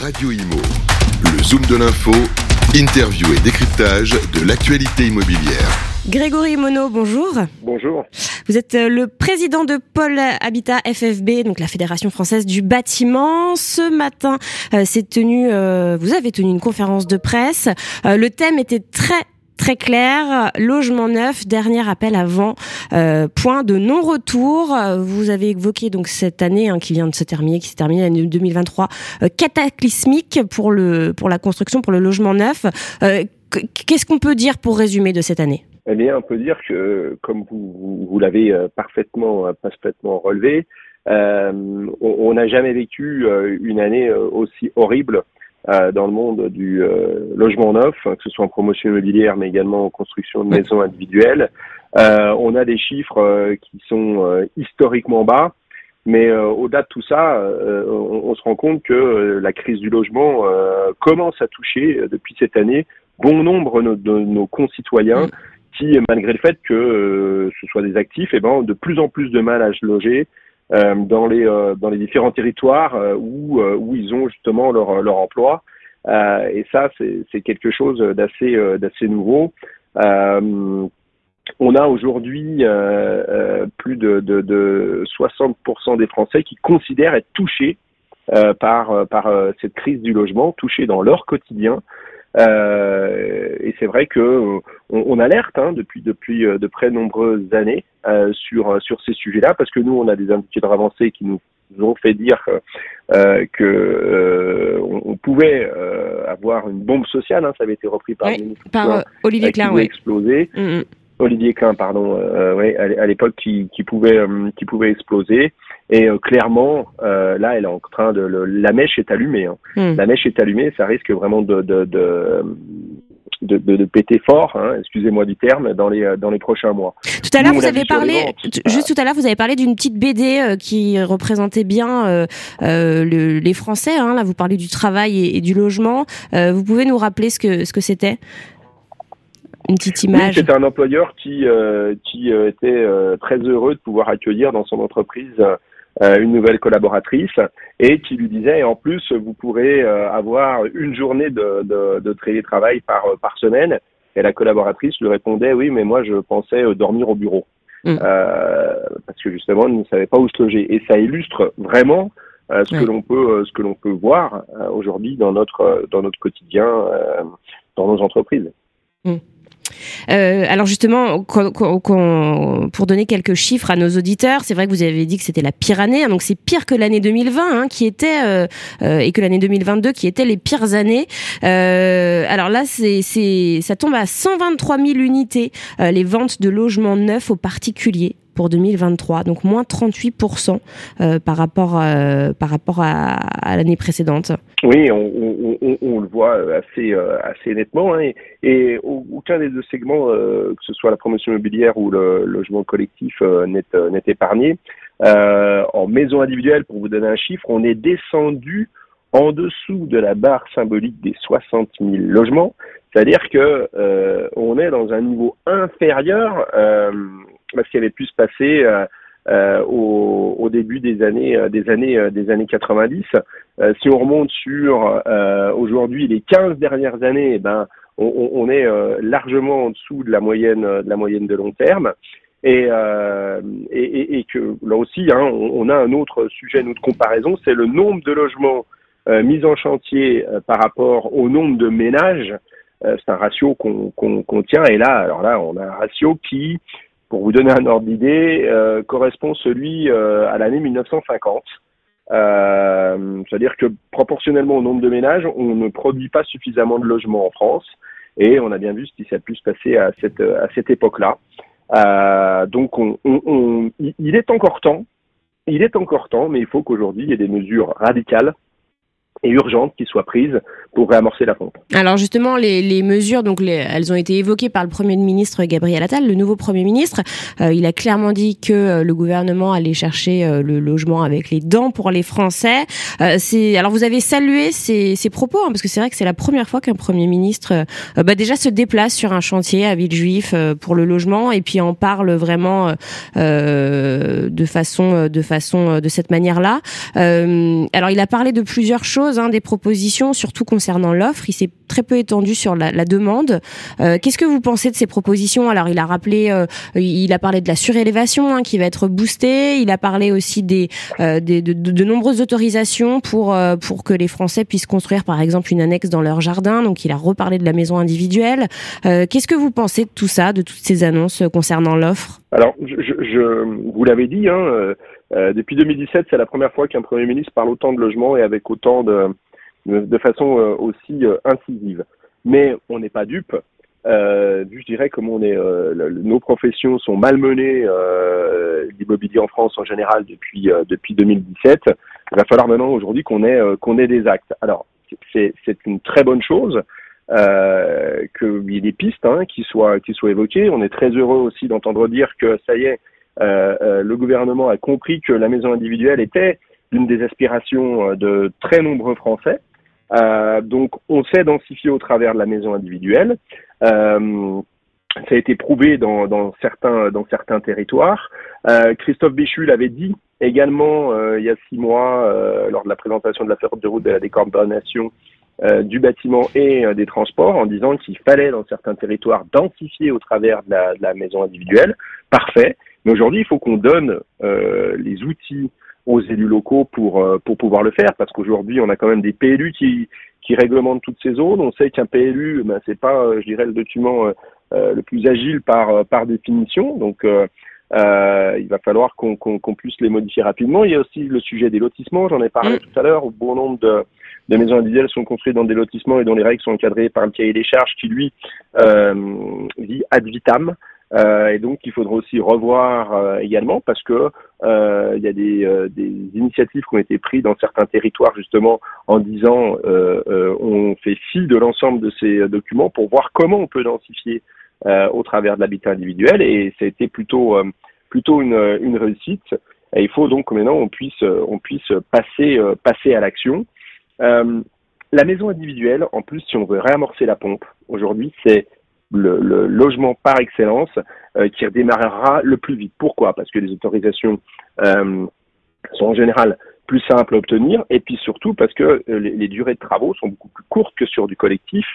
Radio Imo. Le Zoom de l'info, interview et décryptage de l'actualité immobilière. Grégory Monod, bonjour. Bonjour. Vous êtes euh, le président de Pôle Habitat FFB, donc la Fédération française du bâtiment. Ce matin, euh, c'est tenu, euh, vous avez tenu une conférence de presse. Euh, le thème était très très clair. Logement neuf, dernier appel avant euh, point de non-retour. Vous avez évoqué donc cette année hein, qui vient de se terminer, qui s'est terminée l'année 2023, euh, cataclysmique pour le pour la construction, pour le logement neuf. Euh, Qu'est-ce qu'on peut dire pour résumer de cette année? Eh bien, on peut dire que, comme vous, vous, vous l'avez euh, parfaitement, euh, parfaitement relevé, on n'a jamais vécu une année aussi horrible dans le monde du euh, logement neuf, hein, que ce soit en promotion immobilière, mais également en construction de maisons individuelles. Euh, on a des chiffres euh, qui sont euh, historiquement bas. Mais euh, au-delà de tout ça, euh, on, on se rend compte que euh, la crise du logement euh, commence à toucher euh, depuis cette année bon nombre de, de nos concitoyens qui, malgré le fait que euh, ce soit des actifs, eh ben, ont de plus en plus de mal à se loger euh, dans les euh, dans les différents territoires euh, où euh, où ils ont justement leur leur emploi. Euh, et ça, c'est quelque chose d'assez euh, d'assez nouveau. Euh, on a aujourd'hui euh, euh, plus de, de, de 60% des Français qui considèrent être touchés euh, par, euh, par euh, cette crise du logement, touchés dans leur quotidien. Euh, et c'est vrai que euh, on, on alerte hein, depuis depuis euh, de très nombreuses années euh, sur euh, sur ces sujets-là parce que nous on a des indicateurs avancés qui nous ont fait dire euh, que euh, on, on pouvait euh, avoir une bombe sociale. Hein, ça avait été repris par Ouais, Par Klein, Olivier qui Klein, oui. exploser. Mm, mm. Olivier Klein, pardon, ouais, à l'époque qui, qui pouvait qui pouvait exploser. Et clairement, là, elle est en train de le- la mèche est allumée. hein. Mm. La mèche est allumée, ça risque vraiment de de de, de, de- de péter fort. Hein, excusez-moi du terme, dans les euh, dans les prochains mois. Tout à l'heure, vous avez parlé, ventes. juste tout à l'heure, vous avez parlé d'une petite BD euh, qui représentait bien euh, le- les Français. Hein, là, vous parlez du travail et, et du logement. Vous pouvez nous rappeler ce que ce que c'était? Une petite Oui, image. c'était un employeur qui euh, qui était euh, très heureux de pouvoir accueillir dans son entreprise une nouvelle collaboratrice et qui lui disait et en plus vous pourrez euh, avoir une journée de, de, de télétravail par par semaine. Et la collaboratrice lui répondait oui mais moi je pensais euh, dormir au bureau. Mm. Euh, parce que justement elle ne savait pas où se loger. Et ça illustre vraiment euh, ce que l'on peut euh, ce que l'on peut voir euh, aujourd'hui dans notre euh, dans notre quotidien euh, dans nos entreprises. Euh, alors justement, pour donner quelques chiffres à nos auditeurs, c'est vrai que vous avez dit que c'était la pire année, hein, donc c'est pire que l'année 2020, hein, qui était euh, euh, et que l'année 2022, qui étaient les pires années. Alors là, c'est, c'est, ça tombe à 123 000 unités les ventes de logements neufs aux particuliers pour 2023, donc moins 38% euh, par rapport euh, par rapport à, l'année précédente. Oui, on, le voit assez, euh, assez nettement. hein, et, et au- aucun des deux segments, que ce soit la promotion immobilière ou le logement collectif, n'est épargné. En maison individuelle, pour vous donner un chiffre, on est descendu en dessous de la barre symbolique des 60 000 logements. C'est-à-dire que on est dans un niveau inférieur à ce qui avait pu se passer euh, euh, au, au début des années, euh, des années, euh, des années 90. Euh, si on remonte sur aujourd'hui les 15 dernières années, eh ben, on, on- est largement en dessous de la moyenne, de la moyenne de long terme. Et, et, et- et que là aussi, hein, on, on a un autre sujet nous, de comparaison, c'est le nombre de logements mis en chantier par rapport au nombre de ménages. C'est un ratio qu'on qu'on tient. Et là, alors là, on a un ratio qui, pour vous donner un ordre d'idée, euh, correspond celui euh, à l'année 1950. Euh, C'est-à-dire que proportionnellement au nombre de ménages, on ne produit pas suffisamment de logements en France. Et on a bien vu ce qui s'est pu se passer à cette, à cette époque-là. Euh, donc, on, on- on- il est encore temps, il est encore temps, mais il faut qu'aujourd'hui, il y ait des mesures radicales et urgentes qui soient prises pour réamorcer la pompe. Alors justement, les, mesures, donc les- elles ont été évoquées par le Premier ministre Gabriel Attal, le nouveau Premier ministre. Euh, il a clairement dit que euh, le gouvernement allait chercher euh, le logement avec les dents pour les Français. Alors vous avez salué ces, propos hein, parce que c'est vrai que c'est la première fois qu'un Premier ministre bah, déjà se déplace sur un chantier à Villejuif pour le logement et puis en parle vraiment de façon de façon de cette manière-là. Alors il a parlé de plusieurs choses. Choses, hein, des propositions, surtout concernant l'offre. Il s'est très peu étendu sur la, la demande. Euh, Qu'est-ce que vous pensez de ces propositions? Alors, il a rappelé, euh, il a parlé de la surélévation hein, qui va être boostée. Il a parlé aussi des, euh, des de, de, de, nombreuses autorisations pour euh, pour que les Français puissent construire, par exemple, une annexe dans leur jardin. Donc, il a reparlé de la maison individuelle. Euh, Qu'est-ce que vous pensez de tout ça, de toutes ces annonces concernant l'offre? Alors, je, je, vous l'avez dit, hein, euh, depuis 2017, c'est la première fois qu'un Premier ministre parle autant de logement et avec autant de, de, façon euh, aussi euh, incisive. Mais on n'est pas dupe. Je dirais comme on est, nos professions sont malmenées, l'immobilier en France en général depuis depuis 2017. Il va falloir maintenant aujourd'hui qu'on ait qu'on ait des actes. Alors c'est c'est une très bonne chose euh, qu'il y ait des pistes hein, qui soient qui soient évoquées. On est très heureux aussi d'entendre dire que ça y est, le gouvernement a compris que la maison individuelle était l'une des aspirations euh, de très nombreux Français. Euh, donc, on s'est densifié au travers de la maison individuelle. Euh, ça a été prouvé dans, certains, dans certains territoires. Euh, Christophe Béchu l'avait dit également il y a six mois lors de la présentation de la feuille de route de la décarbonation du bâtiment et des transports en disant qu'il fallait dans certains territoires densifier au travers de la maison individuelle. Parfait. Mais aujourd'hui, il faut qu'on donne euh, les outils aux élus locaux pour euh, pour pouvoir le faire, parce qu'aujourd'hui, on a quand même des PLU qui qui réglementent toutes ces zones. On sait qu'un PLU, ben, c'est pas, euh, je dirais, le document euh, le plus agile par par définition. Donc euh, il va falloir qu'on qu'on puisse les modifier rapidement. Il y a aussi le sujet des lotissements, j'en ai parlé mmh. tout à l'heure, où bon nombre de, de maisons individuelles sont construites dans des lotissements et dont les règles sont encadrées par le cahier des charges qui, lui, euh, dit ad vitam. Euh, et donc, il faudra aussi revoir euh, également parce que euh, il y a des, euh, des, initiatives qui ont été prises dans certains territoires justement en disant euh, on fait fi de l'ensemble de ces documents pour voir comment on peut densifier au travers de l'habitat individuel et ça a été plutôt plutôt une, une réussite. Et il faut donc que maintenant on puisse on puisse passer passer à l'action. la maison individuelle, en plus, si on veut réamorcer la pompe, aujourd'hui, c'est le, logement par excellence euh, qui redémarrera le plus vite. Pourquoi? Parce que les autorisations euh, sont en général plus simples à obtenir et puis surtout parce que euh, les, durées de travaux sont beaucoup plus courtes que sur du collectif.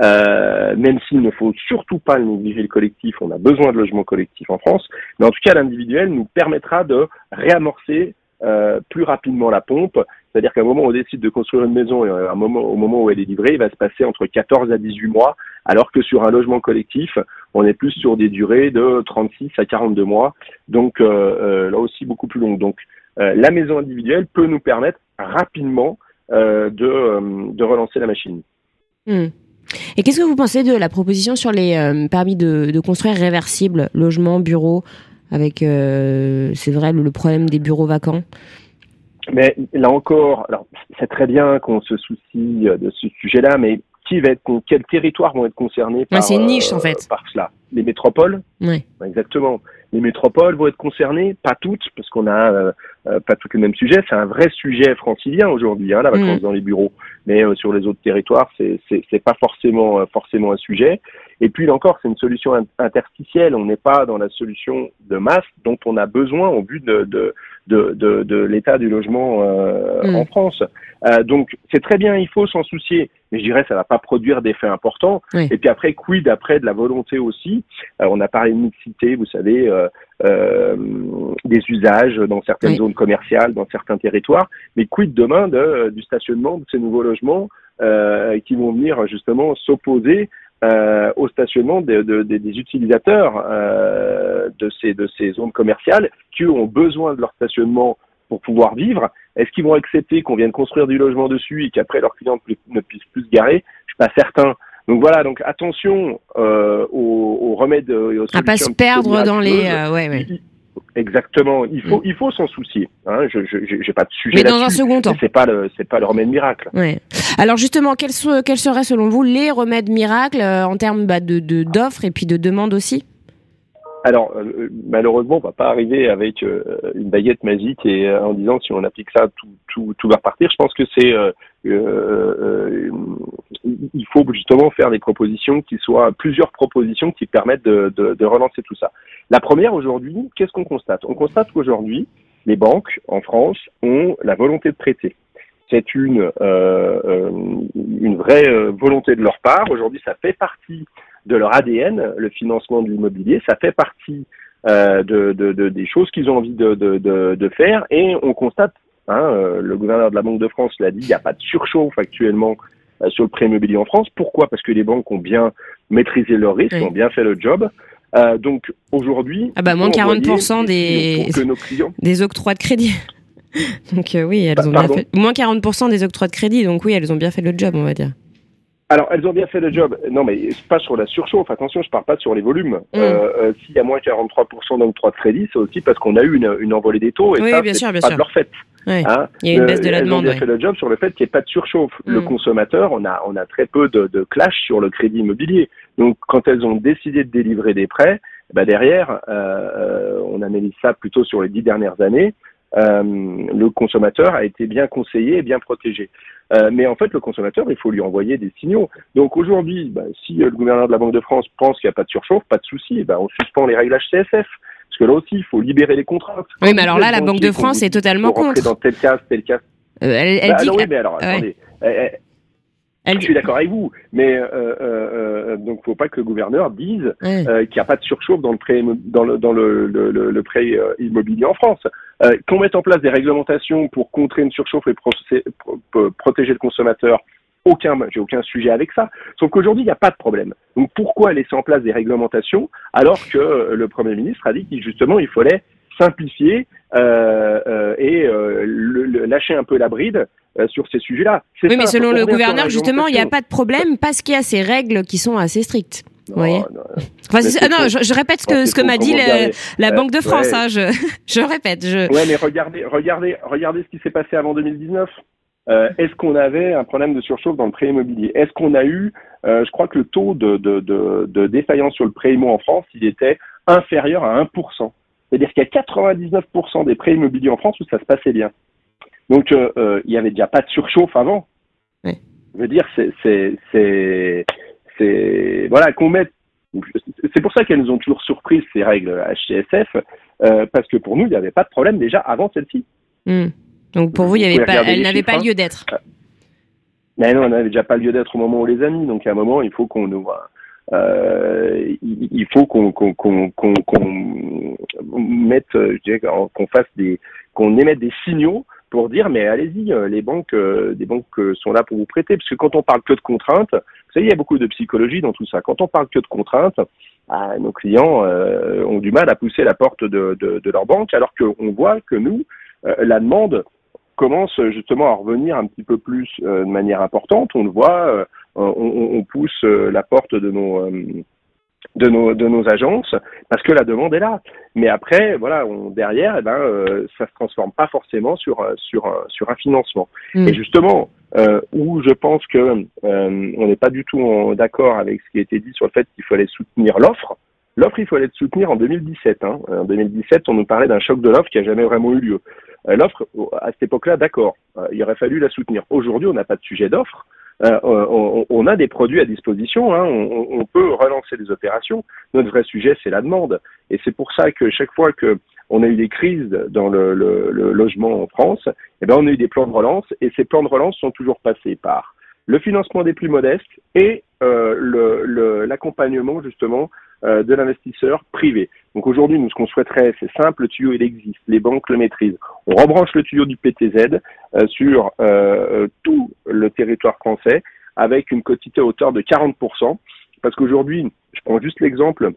Même s'il ne faut surtout pas négliger le collectif, on a besoin de logements collectifs en France, mais en tout cas l'individuel nous permettra de réamorcer plus rapidement la pompe. C'est-à-dire qu'à un moment où on décide de construire une maison et au moment où elle est livrée, il va se passer entre 14 à 18 mois, alors que sur un logement collectif, on est plus sur des durées de 36 à 42 mois, donc euh, euh, là aussi beaucoup plus longue. Donc euh, la maison individuelle peut nous permettre rapidement euh, de, de, relancer la machine. Mmh. Et qu'est-ce que vous pensez de la proposition sur les permis de, de construire réversibles, logements, bureaux avec, c'est vrai, le, le, problème des bureaux vacants? Mais là encore, alors c'est très bien qu'on se soucie de ce sujet-là, mais qui va être, quels territoires vont être concernés par, ouais, c'est une niche, en fait. Euh, par cela Les métropoles Oui. Exactement. Les métropoles vont être concernées, pas toutes, parce qu'on a euh, euh, pas toutes les mêmes sujets. C'est un vrai sujet francilien aujourd'hui, hein, la vacance mmh. dans les bureaux. Mais euh, sur les autres territoires, c'est c'est pas forcément euh, forcément un sujet. Et puis là encore, c'est une solution interstitielle. On n'est pas dans la solution de masse dont on a besoin au but de de de, de, de l'état du logement mmh. en France. donc c'est très bien, il faut s'en soucier. Mais je dirais ça va pas produire d'effets importants. Oui. Et puis après, quid après de la volonté aussi? on a parlé de mixité, vous savez euh, euh, des usages dans certaines oui. zones commerciales, dans certains territoires, mais quid demain de, du stationnement de ces nouveaux logements euh, qui vont venir justement s'opposer euh, au stationnement de, de, de, des utilisateurs euh, de, ces, de ces zones commerciales qui ont besoin de leur stationnement pour pouvoir vivre. Est-ce qu'ils vont accepter qu'on vienne construire du logement dessus et qu'après leurs clients ne puissent plus se garer? Je suis pas certain. Donc voilà, donc attention euh, aux, aux, remèdes et aux À pas se perdre dans les. Euh, ouais, ouais. Exactement. Il faut, mm. il faut s'en soucier. Hein. Je, je, j'ai pas de sujet. Mais dans un second temps. C'est pas le, c'est pas le remède miracle. Ouais. Alors justement, quels, so, quels seraient selon vous les remèdes miracles euh, en termes bah, de, de d'offres et puis de demande aussi? Alors, euh, malheureusement, on va pas arriver avec euh, une baguette magique et euh, en disant si on applique ça, tout, tout, tout va repartir. Je pense que c'est, euh, euh, il faut justement faire des propositions qui soient plusieurs propositions qui permettent de, de, de relancer tout ça. La première aujourd'hui, qu'est-ce qu'on constate? On constate qu'aujourd'hui, les banques en France ont la volonté de prêter. c'est une, une vraie volonté de leur part. Aujourd'hui, ça fait partie de leur ADN, le financement de l'immobilier. Ça fait partie de, de, de, des choses qu'ils ont envie de, de, faire. Et on constate, hein, le gouverneur de la Banque de France l'a dit, il n'y a pas de surchauffe actuellement sur le prêt immobilier en France. Pourquoi? Parce que les banques ont bien maîtrisé leurs risques, ont bien fait le job. Euh, donc aujourd'hui, ah bah moins 40% des des octrois de crédit. donc euh, oui, elles bah, ont bien fait moins 40% des octrois de crédit. Donc oui, elles ont bien fait le job, on va dire. Alors, elles ont bien fait le job. Non, mais pas sur la surchauffe. Attention, je parle pas sur les volumes. Mm. Euh, euh, S'il y a moins 43% d'octroi de crédit, c'est aussi parce qu'on a eu une, une, envolée des taux et oui, ça, bien sûr, bien pas sûr. de leur fait. Hein il y a une baisse de la elles demande. Ont bien fait le job sur le fait qu'il n'y ait pas de surchauffe. Le Mm. consommateur, on a, on a très peu de, de clash sur le crédit immobilier. Donc, quand elles ont décidé de délivrer des prêts, bah derrière, euh, on analyse ça plutôt sur les dix dernières années. Euh, le consommateur a été bien conseillé et bien protégé. Euh, mais en fait, le consommateur, il faut lui envoyer des signaux. Donc aujourd'hui, bah, si euh, le gouverneur de la Banque de France pense qu'il n'y a pas de surchauffe, pas de souci, bah, on suspend les règles HCSF. Parce que là aussi, il faut libérer les contraintes. Oui, mais alors là, la Banque de France est totalement contre. dans tel cas, tel cas. Euh, elle, elle Bah, dit que- oui, mais alors, Ouais. attendez. Elle je suis d'accord avec vous, mais euh, euh, euh, donc faut pas que le gouverneur dise Ouais. euh, qu'il n'y a pas de surchauffe dans le prêt immo- dans le dans le, le, le- le prêt immobilier en France. Euh, qu'on mette en place des réglementations pour contrer une surchauffe et pro- protéger le consommateur, aucun j'ai aucun sujet avec ça. Sauf qu'aujourd'hui il n'y a pas de problème. Donc pourquoi laisser en place des réglementations alors que euh, le premier ministre a dit qu'il justement il fallait simplifier euh, euh, et euh, le- le- lâcher un peu la bride sur ces sujets-là. Oui, mais selon On le gouverneur, justement, il n'y a pas de problème parce qu'il y a ces règles qui sont assez strictes. Non, voyez non, Enfin, ah non, je, je répète ce que, ce que m'a dit la Banque de France. ouais. hein, je, je répète. Je... Ouais, mais regardez, regardez, regardez ce qui s'est passé avant 2019. Euh, Est-ce qu'on avait un problème de surchauffe dans le prêt immobilier Est-ce qu'on a eu, euh, je crois que le taux de, de, de, de défaillance sur le prêt immo en France, il était inférieur à 1%. C'est-à-dire qu'il y a 99% des prêts immobiliers en France où ça se passait bien. Donc, euh, il y avait déjà pas de surchauffe avant. Je veux dire, c'est, voilà, qu'on mette. C'est pour ça qu'elles nous ont toujours surpris ces règles HCSF, euh, parce que pour nous, il n'y avait pas de problème déjà avant celle-ci. Hmm. Donc pour vous, il y avait pas, elle n'avait pas hein. lieu d'être. Mais non, on n'avait déjà pas lieu d'être au moment où on les a mis. Donc à un moment, il faut qu'on nous, euh, il faut qu'on qu'on qu'on qu'on qu'on mette, euh, je dirais, qu'on fasse des, qu'on émette des signaux pour dire, mais allez-y, euh, les banques, euh, des banques euh, sont là pour vous prêter. Parce que quand on parle que de contraintes, vous savez, il y a beaucoup de psychologie dans tout ça. Quand on parle que de contraintes, ah, nos clients euh, ont du mal à pousser la porte de, de, de leur banque, alors qu'on voit que nous, euh, la demande commence justement à revenir un petit peu plus euh, de manière importante. On le voit, euh, on, pousse euh, la porte de nos, euh, de nos de nos agences parce que la demande est là. Mais après, voilà, on, derrière, eh ben, euh, ça se transforme pas forcément sur euh, sur un- sur un financement. Mm. Et justement, euh, où je pense que euh, on n'est pas du tout d'accord avec ce qui a été dit sur le fait qu'il fallait soutenir l'offre. L'offre, il fallait le soutenir en 2017. Hein. En 2017, on nous parlait d'un choc de l'offre qui a jamais vraiment eu lieu. Euh, l'offre, à cette époque-là, d'accord, euh, il aurait fallu la soutenir. Aujourd'hui, on n'a pas de sujet d'offre. Euh, on, a des produits à disposition, hein. on, peut relancer des opérations. Notre vrai sujet, c'est la demande. Et c'est pour ça que chaque fois que on a eu des crises dans le, logement en France, eh ben, on a eu des plans de relance. Et ces plans de relance sont toujours passés par le financement des plus modestes et l'accompagnement justement euh, de l'investisseur privé. Donc aujourd'hui, nous, ce qu'on souhaiterait, c'est simple, le tuyau, il existe, les banques le maîtrisent. On rebranche le tuyau du PTZ euh, sur euh, tout le territoire français avec une quotité à hauteur de 40%. Parce qu'aujourd'hui, je prends juste l'exemple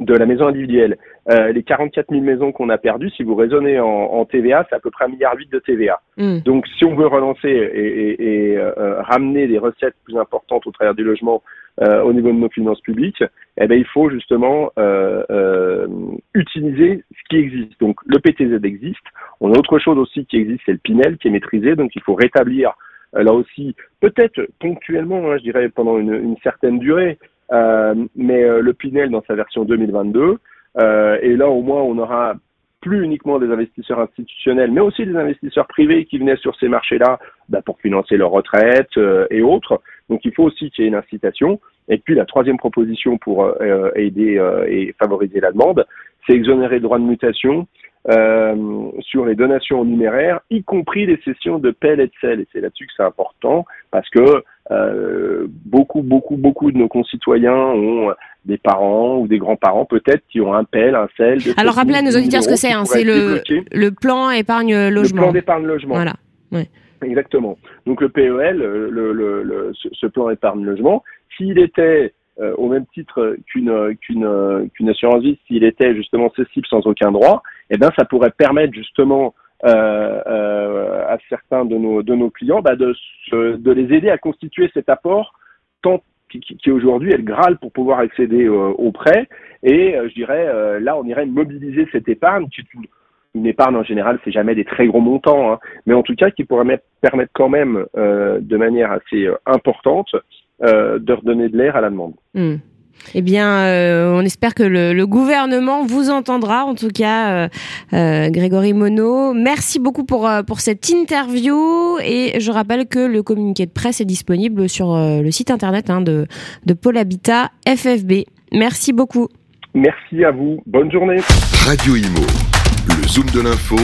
de la maison individuelle. Euh, les 44 000 maisons qu'on a perdues, si vous raisonnez en, en TVA, c'est à peu près un milliard huit de TVA. Hmm. Donc, si on veut relancer et, et- et, euh, ramener des recettes plus importantes au travers du logement euh, au niveau de nos finances publiques, eh ben, il faut justement euh, euh, utiliser ce qui existe. Donc, le PTZ existe. On a autre chose aussi qui existe, c'est le Pinel qui est maîtrisé. Donc, il faut rétablir euh, là aussi, peut-être ponctuellement, hein, je dirais pendant une, une certaine durée, euh, mais euh, le Pinel dans sa version 2022. Euh, et là, au moins, on aura plus uniquement des investisseurs institutionnels, mais aussi des investisseurs privés qui venaient sur ces marchés-là bah, pour financer leur retraite euh, et autres. Donc il faut aussi qu'il y ait une incitation. Et puis la troisième proposition pour euh, aider euh, et favoriser la demande, c'est exonérer le droit de mutation euh, sur les donations en numéraire, y compris les sessions de pelle et de sel. Et c'est là-dessus que c'est important parce que euh, beaucoup, beaucoup, beaucoup de nos concitoyens ont des parents ou des grands-parents peut-être qui ont un pelle, un sel. Alors rappelez à nos auditeurs ce que c'est. Hein, c'est le, le plan épargne logement. Le plan d'épargne logement. Voilà. Ouais. Exactement. Donc le PEL, le, le, ce plan épargne logement, s'il était euh, au même titre qu'une qu'une qu'une assurance vie, s'il était justement cessible sans aucun droit, eh bien ça pourrait permettre justement euh, euh, à certains de nos de nos clients bah, de de les aider à constituer cet apport tant qui, aujourd'hui est le Graal pour pouvoir accéder au prêt. Et je dirais, là, on irait mobiliser cette épargne, qui une, une épargne en général, c'est jamais des très gros montants, hein, mais en tout cas qui pourrait permettre quand même de manière assez importante euh, de redonner de l'air à la demande. Hmm. Eh bien, euh, on espère que le, gouvernement vous entendra. En tout cas, euh, euh, Grégory Monod, merci beaucoup pour pour cette interview. Et je rappelle que le communiqué de presse est disponible sur le site internet hein, de de Pôle Habitat FFB. Merci beaucoup. Merci à vous. Bonne journée. Radio Imo, le zoom de l'info,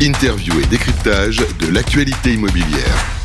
interview et décryptage de l'actualité immobilière.